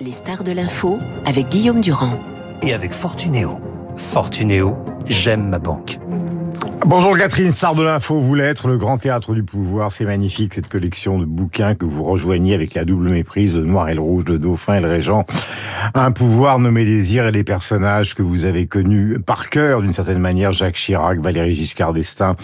Les stars de l'info avec Guillaume Durand. Et avec Fortunéo. Fortunéo, j'aime ma banque. Bonjour Catherine, star de l'info, vous voulez être le grand théâtre du pouvoir, c'est magnifique cette collection de bouquins que vous rejoignez avec la double méprise, le noir et le rouge, le dauphin et le régent. Un pouvoir nommé désir et les personnages que vous avez connus par cœur d'une certaine manière, Jacques Chirac, Valéry Giscard d'Estaing,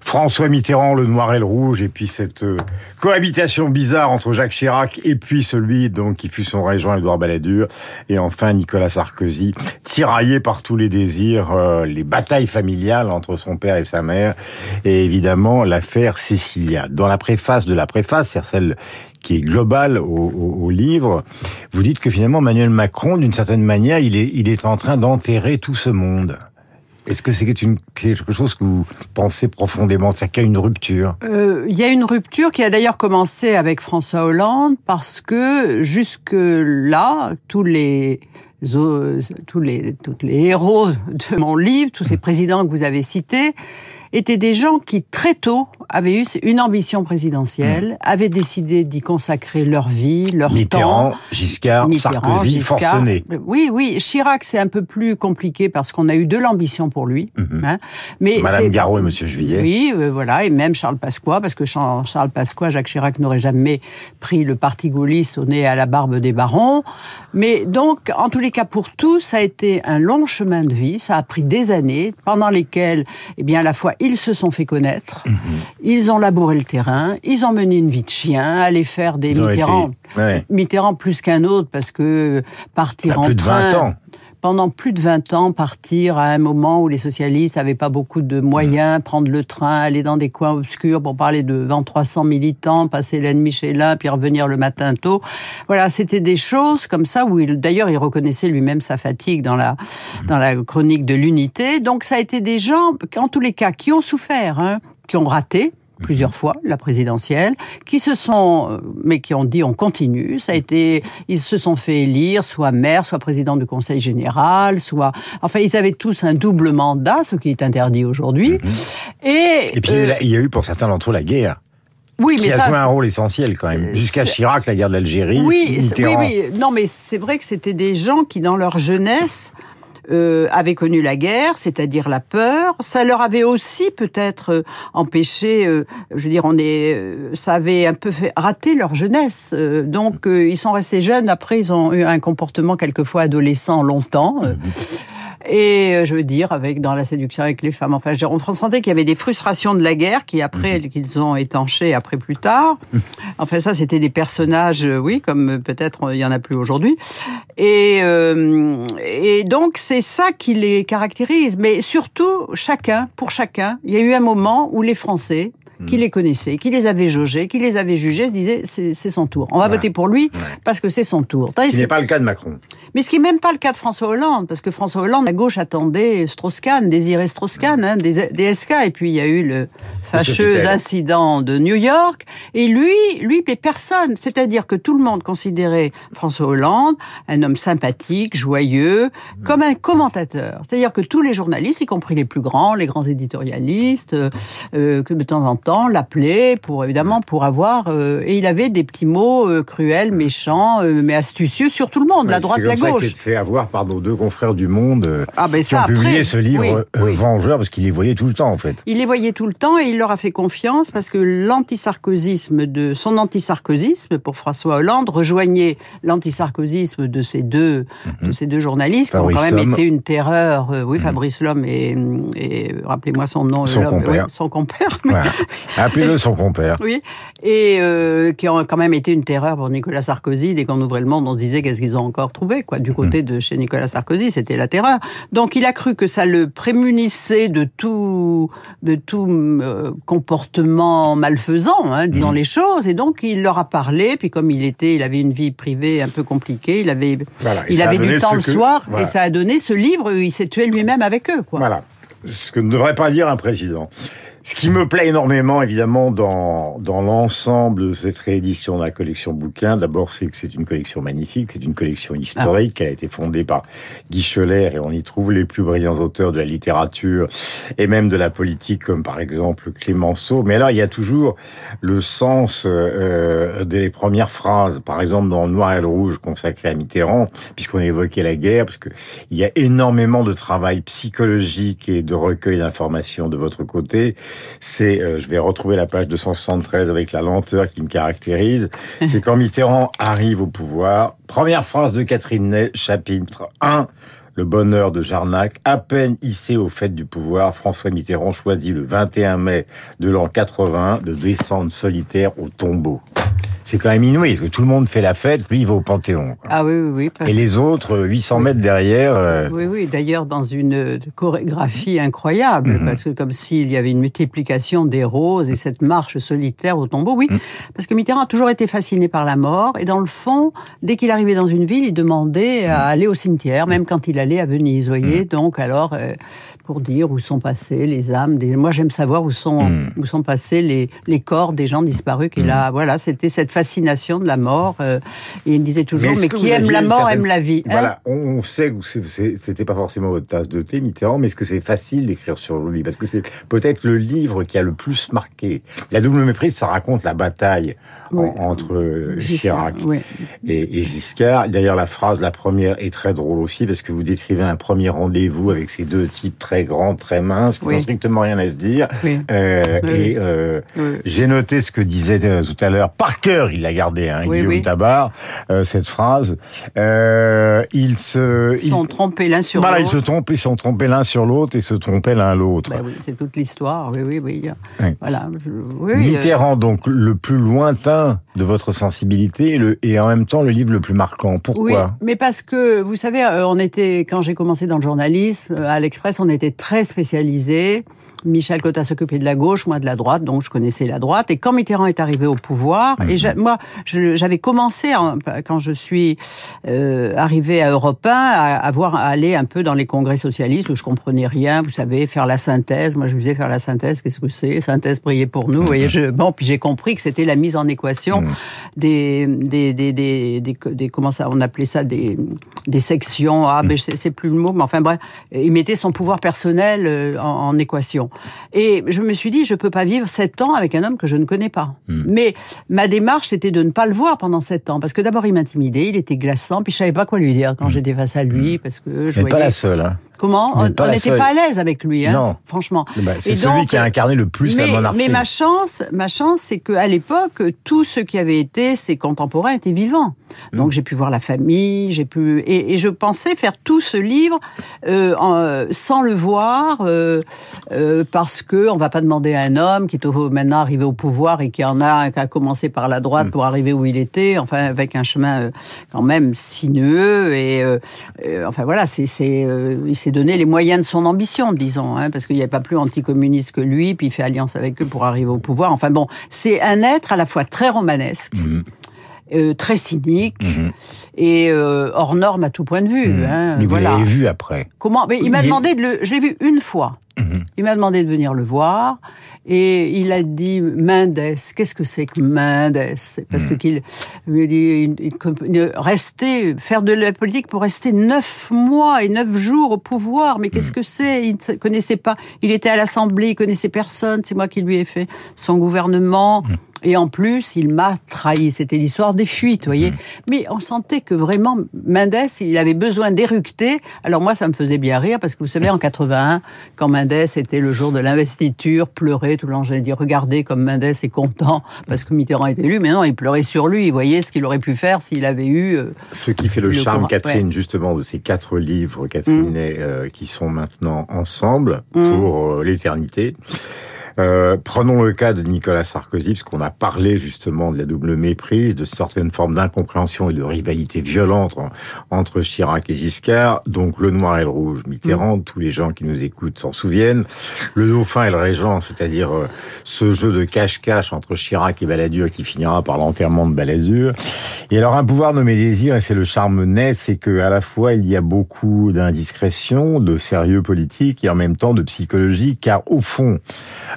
François Mitterrand, le noir et le rouge, et puis cette euh, cohabitation bizarre entre Jacques Chirac et puis celui donc qui fut son régent Édouard Balladur, et enfin Nicolas Sarkozy, tiraillé par tous les désirs, euh, les batailles familiales entre son père et sa mère, et évidemment l'affaire Cécilia. Dans la préface de la préface, c'est celle qui est globale au, au, au, livre, vous dites que finalement Emmanuel Macron, d'une certaine manière, il est, il est en train d'enterrer tout ce monde. Est-ce que c'est quelque chose que vous pensez profondément? C'est qu'il y a une rupture? Euh, Il y a une rupture qui a d'ailleurs commencé avec François Hollande parce que jusque-là, tous les tous les, tous les héros de mon livre, tous ces présidents que vous avez cités, étaient des gens qui très tôt avaient eu une ambition présidentielle, mmh. avaient décidé d'y consacrer leur vie, leur Mitterrand, temps. Giscard, Mitterrand, Sarkozy, Giscard. forcené. Oui, oui. Chirac, c'est un peu plus compliqué parce qu'on a eu de l'ambition pour lui. Mmh. Hein. Mais Madame Garot et Monsieur Juillet. Oui, euh, voilà, et même Charles Pasqua, parce que Charles Pasqua, Jacques Chirac n'aurait jamais pris le parti gaulliste au nez à la barbe des barons. Mais donc, en tous les cas, pour tous, ça a été un long chemin de vie. Ça a pris des années pendant lesquelles, eh bien, à la fois ils se sont fait connaître, mmh. ils ont labouré le terrain, ils ont mené une vie de chien, aller faire des Mitterrand, été... ouais. Mitterrand plus qu'un autre parce que partir Bah, en plus train, de 20 ans. Pendant plus de 20 ans, partir à un moment où les socialistes n'avaient pas beaucoup de moyens, prendre le train, aller dans des coins obscurs pour parler devant 300 militants, passer l'ennemi chez l'un, puis revenir le matin tôt. Voilà, c'était des choses comme ça où il, d'ailleurs, il reconnaissait lui-même sa fatigue dans la, dans la chronique de l'unité. Donc ça a été des gens, en tous les cas, qui ont souffert, hein, qui ont raté, plusieurs fois la présidentielle, qui se sont, mais qui ont dit on continue. Ça a été, ils se sont fait élire, soit maire, soit président du conseil général, soit, enfin ils avaient tous un double mandat, ce qui est interdit aujourd'hui. Mmh. Et, et puis euh, il y a eu pour certains d'entre eux la guerre. Oui, qui mais a ça, joué un rôle essentiel quand même. Jusqu'à Chirac, la guerre d'Algérie. Oui, oui, oui. Non, mais c'est vrai que c'était des gens qui, dans leur jeunesse, euh, avaient connu la guerre, c'est-à-dire la peur. Ça leur avait aussi peut-être euh, empêché, euh, je veux dire, on est, ça avait un peu fait rater leur jeunesse. donc ils sont restés jeunes. Après, ils ont eu un comportement quelquefois adolescent longtemps. Et je veux dire, avec dans la séduction avec les femmes. Enfin, on sentait qu'il y avait des frustrations de la guerre qui après Mhm. qu'ils ont étanché après plus tard. Enfin, ça, c'était des personnages, oui, comme peut-être il y en a plus aujourd'hui. Et, euh, et donc c'est ça qui les caractérise. Mais surtout, chacun, pour chacun, il y a eu un moment où les Français qui les connaissaient, qui les avaient jaugés, qui les avaient jugés, se disaient c'est son tour. On va Ouais. voter pour lui Ouais. parce que c'est son tour. Ce qui n'est pas le cas de Macron. mais ce qui n'est même pas le cas de François Hollande, parce que François Hollande, à gauche, attendait Strauss-Kahn, Désiré Strauss-Kahn, hein, des, des SK, et puis il y a eu le fâcheux incident de New York, et lui, lui, mais personne. C'est-à-dire que tout le monde considérait François Hollande un homme sympathique, joyeux, comme un commentateur. C'est-à-dire que tous les journalistes, y compris les plus grands, les grands éditorialistes, euh, euh, que de temps en temps l'appelaient pour évidemment pour avoir euh, et il avait des petits mots euh, cruels, méchants, euh, mais astucieux sur tout le monde, la droite, c'est la comme ça gauche. qu'il s'est fait avoir par nos deux confrères du Monde Ah ben qui ça ont publié après, ce livre oui, oui. Vengeur parce qu'il les voyait tout le temps en fait. Il les voyait tout le temps et il leur a fait confiance parce que l'antisarkozisme de son antisarkozisme pour François Hollande rejoignait l'antisarkozisme de ces deux de ces deux journalistes qui ont Mhm. Quand même Lhomme. été une terreur. oui, Fabrice Lhomme et, et rappelez-moi son nom. Son compère. ouais, son compère. mais-. Appelez-le son compère. Oui, et euh, qui ont quand même été une terreur pour Nicolas Sarkozy. Dès qu'on ouvrait le monde, on se disait qu'est-ce qu'ils ont encore trouvé, quoi. Du côté de chez Nicolas Sarkozy, c'était la terreur. Donc il a cru que ça le prémunissait de tout, de tout euh, comportement malfaisant, hein, disons les choses. Et donc il leur a parlé. Puis comme il était, il avait une vie privée un peu compliquée. Il avait, Voilà. Il avait du temps le que- soir, voilà. et ça a donné ce livre. Il s'est tué lui-même avec eux, quoi. Voilà. Ce que ne devrait pas dire un président. Ce qui me plaît énormément, évidemment, dans, dans l'ensemble de cette réédition de la collection bouquin, d'abord, c'est que c'est une collection magnifique, c'est une collection historique qui a été fondée par Guy Scheller et on y trouve les plus brillants auteurs de la littérature et même de la politique, comme par exemple Clémenceau. Mais là, il y a toujours le sens euh, des premières phrases. Par exemple, dans Noir et le Rouge, consacré à Mitterrand, puisqu'on évoquait la guerre, parce qu'il y a énormément de travail psychologique et de recueil d'informations de votre côté c'est, euh, je vais retrouver la page 273 avec la lenteur qui me caractérise, c'est quand Mitterrand arrive au pouvoir, première phrase de Catherine Ney, chapitre 1, le bonheur de Jarnac, à peine hissé au fait du pouvoir, François Mitterrand choisit le 21 mai de l'an 80 de descendre solitaire au tombeau c'est quand même inouï. Tout le monde fait la fête, lui il va au Panthéon. Ah oui, oui, oui. Et les autres, 800 mètres derrière. Euh, oui, oui. D'ailleurs, dans une chorégraphie incroyable, mhm. parce que comme s'il y avait une multiplication des roses et cette marche solitaire au tombeau. Oui, mhm. parce que Mitterrand a toujours été fasciné par la mort et dans le fond, dès qu'il arrivait dans une ville, il demandait à mhm. aller au cimetière, même quand il allait à Venise. Voyez, donc alors. Euh, pour dire où sont passées les âmes. Des... Moi, j'aime savoir où sont hmm. où sont passés les, les corps des gens disparus. Qui là, hmm. voilà, c'était cette fascination de la mort. Euh, et il disait toujours, mais, qui aime la mort aime la vie. Hein voilà, on sait que c'était pas forcément votre tasse de thé, Mitterrand, mais est-ce que c'est facile d'écrire sur lui? Parce que c'est peut-être le livre qui a le plus marqué. La double méprise, ça raconte la bataille entre Chirac et, et, Giscard. D'ailleurs, la phrase, la première, est très drôle aussi parce que vous décrivez un premier rendez-vous avec ces deux types très très grand, très mince, qui n'ont strictement rien à se dire. Euh, et euh, j'ai noté ce que disait euh, tout à l'heure, par cœur, il l'a gardé, hein, Guillaume Tabar, cette phrase. ils se ils sont trompés l'un sur l'autre. ils se trompent, ils sont trompés l'un sur l'autre et se trompaient l'un l'autre. Ben c'est toute l'histoire. Oui, oui, oui. Voilà. Mitterrand, donc le plus lointain de votre sensibilité le, et en même temps le livre le plus marquant. Pourquoi? Oui, mais parce que vous savez, on était quand j'ai commencé dans le journalisme à l'Express, on était très spécialisé. Michel Cotta s'occupait de la gauche, moi de la droite, donc je connaissais la droite. Et quand Mitterrand est arrivé au pouvoir, et mhm. moi, j'avais commencé quand je suis euh, arrivé à Europe 1 à, avoir aller un peu dans les congrès socialistes où je comprenais rien. Vous savez, faire la synthèse. Moi, je faisais faire la synthèse. Qu'est-ce que c'est? Synthèse, prier pour nous. Vous voyez, je, bon, puis j'ai compris que c'était la mise en équation mhm. des, des, des, des, des, comment ça, on appelait ça des, des sections. Ah, ben, c'est plus le mot, mais enfin bref, il mettait son pouvoir personnel euh, en, en équation. Et je me suis dit, je peux pas vivre sept ans avec un homme que je ne connais pas. Hmm. Mais ma démarche, c'était de ne pas le voir pendant sept ans. Parce que d'abord, il m'intimidait, il était glaçant, puis je savais pas quoi lui dire quand hmm. j'étais face à lui, hmm. parce que je voyais... pas la seule, hein. Comment On n'était pas à l'aise avec lui, hein, non. franchement. Bah, c'est celui qui a incarné le plus mais, la monarchie. Mais ma chance, ma chance, c'est qu'à l'époque, tous ceux qui avaient été ses contemporains étaient vivants. Donc j'ai pu voir la famille, j'ai pu et, je pensais faire tout ce livre euh, en, sans le voir euh, euh, parce que on va pas demander à un homme qui est maintenant arrivé au pouvoir et qui en a qui a commencé par la droite mm. pour arriver où il était, enfin avec un chemin quand même sinueux et enfin voilà, c'est c'est s'est donné les moyens de son ambition, disons, hein, parce qu'il n'y avait pas plus anticommuniste que lui, puis il fait alliance avec eux pour arriver au pouvoir. Enfin bon, c'est un être à la fois très romanesque. Mhm. Euh, très cynique mhm. et euh, hors norme à tout point de vue. Mhm. Hein, vous l'avez vu après Comment Mais il m'a demandé de le. Je l'ai vu une fois. Il m'a demandé de venir le voir. Et il a dit Mendes. Qu'est-ce que c'est que Mendes? Parce que hmm. qu'il lui dit rester, faire de la politique pour rester neuf mois et neuf jours au pouvoir. Mais qu'est-ce hmm. que c'est? Il ne connaissait pas. Il était à l'Assemblée, il connaissait personne. C'est moi qui lui ai fait son gouvernement. Et en plus, il m'a trahi. C'était l'histoire des fuites, vous voyez. Mais on sentait que vraiment, Mendes, il avait besoin d'éructer. Alors moi, ça me faisait bien rire parce que vous savez, en 81, quand Mendes était le jour de l'investiture, pleurait tout le long. J'ai dit, regardez comme Mendes est content parce que Mitterrand est élu. Mais non, il pleurait sur lui. Il voyait ce qu'il aurait pu faire s'il avait eu. Euh, ce qui fait le, charme, Catherine, justement, de ces quatre livres, Catherine, mm. euh, qui sont maintenant ensemble mm. pour euh, l'éternité. Euh, prenons le cas de Nicolas Sarkozy, parce qu'on a parlé justement de la double méprise, de certaines formes d'incompréhension et de rivalité violente entre Chirac et Giscard. Donc le noir et le rouge, Mitterrand, mm. tous les gens qui nous écoutent s'en souviennent. Le dauphin et le régent, c'est-à-dire euh, ce jeu de cache-cache entre Chirac et Balladur qui finira par l'enterrement de Balladur. Et alors un pouvoir nommé désir, et c'est le charme net, c'est que à la fois il y a beaucoup d'indiscrétion, de sérieux politique et en même temps de psychologie, car au fond,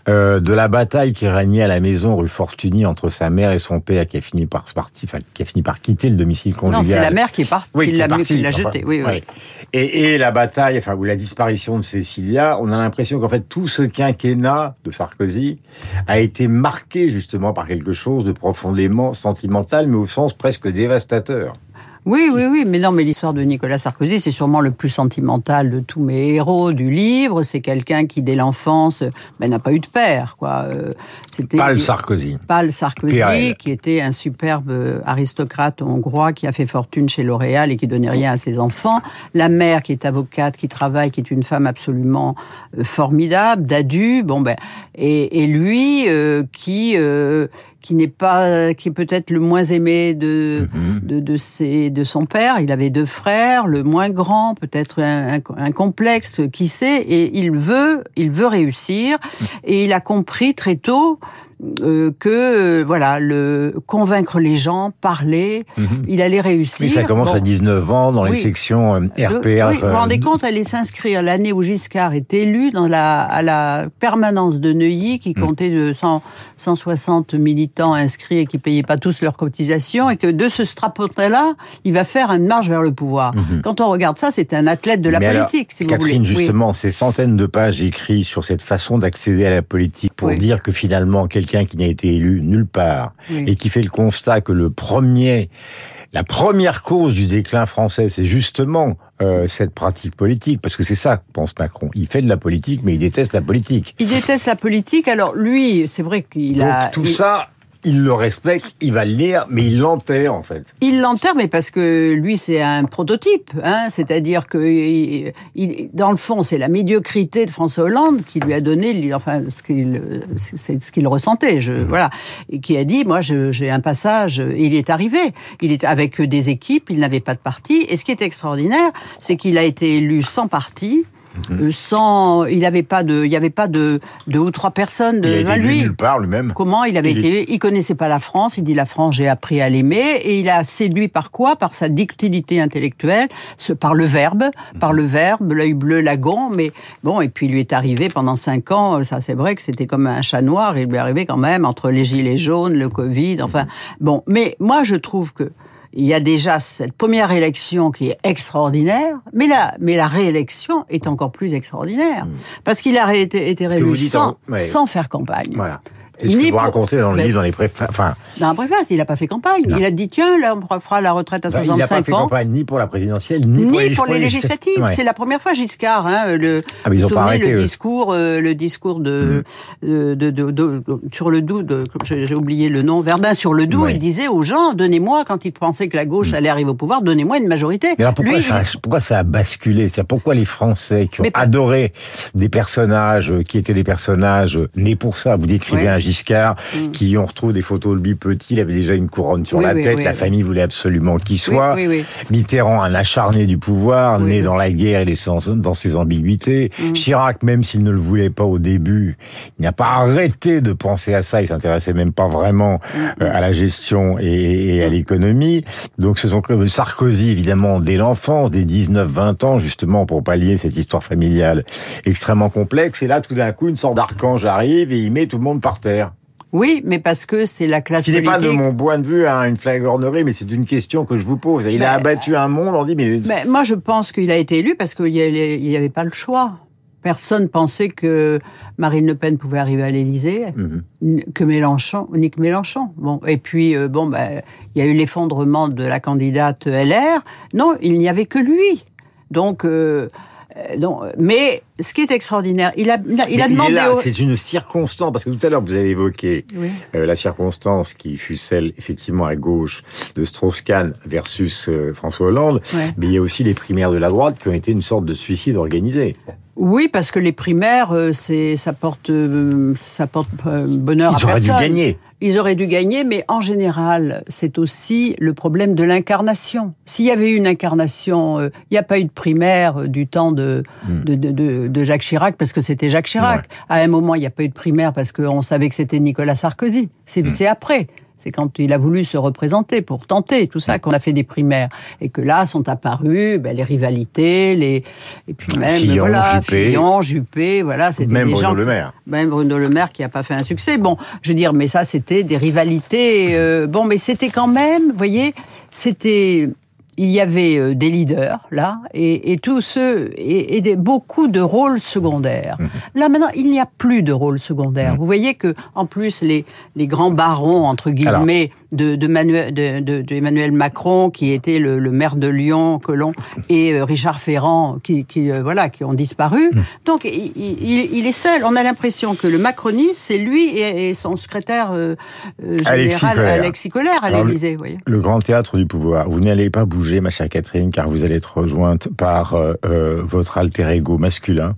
euh, de la bataille qui régnait à la maison rue Fortuny entre sa mère et son père, qui a fini par partir, enfin, qui a fini par quitter le domicile conjugal. Non, c'est la mère qui est partie, Oui, qui l'a enfin, jeté. Oui, oui. ouais. Et, et la bataille, enfin, ou la disparition de Cécilia, on a l'impression qu'en fait, tout ce quinquennat de Sarkozy a été marqué justement par quelque chose de profondément sentimental, mais au sens presque dévastateur. Oui, oui, oui, mais non, mais l'histoire de Nicolas Sarkozy, c'est sûrement le plus sentimental de tous mes héros du livre. C'est quelqu'un qui, dès l'enfance, ben, n'a pas eu de père, quoi. Euh, C'était Pas le Sarkozy. Paul Sarkozy, qui était un superbe euh, aristocrate hongrois qui a fait fortune chez L'Oréal et qui donnait rien à ses enfants. La mère, qui est avocate, qui travaille, qui est une femme absolument euh, formidable, d'adu. Bon ben, et, et lui, euh, qui euh, qui n'est pas, qui est peut-être le moins aimé de, Mhm. de, de, ses, de son père. Il avait deux frères, le moins grand, peut-être un, complexe, qui sait, et il veut, il veut réussir. Et il a compris très tôt euh, que, euh, voilà, le convaincre les gens, parler, il allait réussir. Ça commence Bon. à 19 ans dans les sections euh, RPR. oui, vous vous euh, rendez compte, aller s'inscrire l'année où Giscard est élu dans la, à la permanence de Neuilly, qui Mm. comptait de 100, 160 militants inscrits et qui payaient pas tous leurs cotisations, et que de ce strapotin-là, il va faire une marche vers le pouvoir. Quand on regarde ça, c'est un athlète de la alors, politique, vous Catherine. Oui. justement, ces centaines de pages écrites sur cette façon d'accéder à la politique pour Oui. dire que finalement, quelqu'un qui n'a été élu nulle part Oui. et qui fait le constat que le premier, la première cause du déclin français, c'est justement euh, cette pratique politique, parce que c'est ça, pense Macron. Il fait de la politique, mais il déteste la politique. Il déteste la politique. Alors lui, c'est vrai qu'il Donc a... tout il- ça, il le respecte, il va le lire, mais il l'enterre en fait. Il l'enterre, mais parce que lui, c'est un prototype. Hein C'est-à-dire que, il- il- dans le fond, c'est la médiocrité de François Hollande qui lui a donné, enfin, ce qu'il, c'est ce qu'il ressentait. Je, voilà, et qui a dit, moi, je- j'ai un passage. et Il est arrivé. Il est avec des équipes. Il n'avait pas de parti. Et ce qui est extraordinaire, c'est qu'il a été élu sans parti. Euh, Sans, il n'avait pas de, il n'y avait pas de deux ou trois personnes de Il a été lui. nulle part lui-même. Comment il avait Il été Il connaissait pas la France. Il dit la France, j'ai appris à l'aimer. Et il a séduit par quoi? Par sa ductilité intellectuelle, ce, par le verbe, par le verbe, l'œil bleu, lagon. Mais bon, et puis il lui est arrivé pendant cinq ans. Ça, c'est vrai que c'était comme un chat noir. Il lui est arrivé quand même entre les gilets jaunes, le Covid. Enfin, bon. Mais moi, je trouve que il y a déjà cette première élection qui est extraordinaire, mais la, mais la réélection est encore plus extraordinaire. Parce qu'il a été, réélu sans, ouais. sans faire campagne. Voilà. C'est ce que vous pour- racontez dans le livre, dans les préfaces. Enfin, Dans la préface, il n'a pas fait campagne. Non. Il a dit tiens, là, on fera la retraite à bah, il n'a pas 65 fait ans. campagne ni pour la présidentielle, ni, Ni pour les, pour les législatives. Ouais. C'est la première fois Giscard. Hein, le, Ah, mais ils ont pas arrêté, le eux. discours, euh, le discours de, de, de, de- de- sur le Doubs, de- j'ai oublié le nom, Verdun sur le Doubs. Ouais. Il disait aux gens donnez-moi quand ils pensaient que la gauche allait arriver au pouvoir, donnez-moi une majorité. Mais alors pourquoi, Lui, ça, il- pourquoi ça a basculé? Pourquoi les Français qui ont Mais pas- adoré des personnages euh, qui étaient des personnages euh, nés pour ça. Vous décrivez Ouais. un Giscard Mm. qui on retrouve des photos de lui petit, il avait déjà une couronne sur Oui, la oui, tête, oui, la famille voulait absolument qu'il soit. Mitterrand, un acharné du pouvoir, né dans la guerre et dans ses ambiguïtés. Mm. Chirac, même s'il ne le voulait pas au début, il n'a pas arrêté de penser à ça. Il s'intéressait même pas vraiment Mm. euh, à la gestion et, et à l'économie. Donc ce sont Sarkozy, évidemment, dès l'enfance, dès 19-20 ans, justement, pour pallier cette histoire familiale extrêmement complexe. Et là, tout d'un coup, une sorte d'archange arrive et il met tout le monde par terre. Oui, mais parce que c'est la classe Ce n'est pas de mon point de vue hein, une flagornerie, mais c'est une question que je vous pose. Il a Ben, abattu un monde, on dit, mais... Mais moi, je pense qu'il a été élu parce qu'il n'y avait pas le choix. Personne pensait que Marine Le Pen pouvait arriver à l'Élysée, Mhm. que Mélenchon, ni que Mélenchon. Bon, et puis euh, bon, ben, il y a eu l'effondrement de la candidate LR. Non, il n'y avait que lui. Donc, euh, non, mais ce qui est extraordinaire, il a, il demandé. au- c'est une circonstance, parce que tout à l'heure vous avez évoqué Oui. euh, la circonstance qui fut celle effectivement à gauche de Strauss-Kahn versus euh, François Hollande, Ouais. mais il y a aussi les primaires de la droite qui ont été une sorte de suicide organisé. Oui, parce que les primaires, euh, c'est ça porte euh, ça porte euh, bonheur Ils à auraient dû personne. gagner. Ils auraient dû gagner, mais en général, c'est aussi le problème de l'incarnation. S'il y avait eu une incarnation, euh, il n'y a pas eu de primaire du temps de, Hmm. de, de, de- de Jacques Chirac, parce que c'était Jacques Chirac. À un moment, il n'y a pas eu de primaire parce qu'on savait que c'était Nicolas Sarkozy. C'est c'est après. C'est quand il a voulu se représenter pour tenter tout ça qu'on a fait des primaires et que là sont apparues ben, les rivalités, les et puis même Fillon, voilà, Juppé. Fillon, Juppé, voilà, c'était Même des Bruno gens Le Maire. même Bruno Le Maire qui n'a pas fait un succès. Bon, je veux dire, mais ça, c'était des rivalités. euh, bon, mais c'était quand même, vous voyez, c'était. Il y avait euh, des leaders là et, et tous ceux et, et des, beaucoup de rôles secondaires. Là maintenant, il n'y a plus de rôles secondaires. Vous voyez que en plus les les grands barons entre guillemets de, de, Manuel, de, de- de Emmanuel Macron qui était le, le maire de Lyon, Colomb et euh, Richard Ferrand qui, qui euh, voilà qui ont disparu. Donc il, il- il est seul. On a l'impression que le macronisme c'est lui et, et son secrétaire euh, euh, Alexis général. Alexis Colère à Alors, le- l'Élysée. Le grand théâtre du pouvoir. Vous n'allez pas bouger, ma chère Catherine, car vous allez être rejointe par euh, euh, votre alter ego masculin,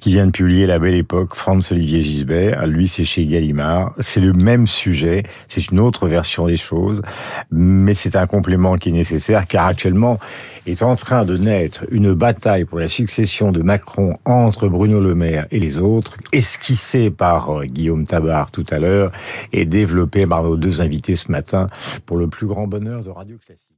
qui vient de publier La Belle Époque, Franz-Olivier Gisbert. Lui, c'est chez Gallimard. C'est le même sujet, c'est une autre version des choses, mais c'est un complément qui est nécessaire, car actuellement est en train de naître une bataille pour la succession de Macron entre Bruno Le Maire et les autres, esquissée par euh, Guillaume Tabar tout à l'heure et développée par nos deux invités ce matin pour le plus grand bonheur de Radio Classique.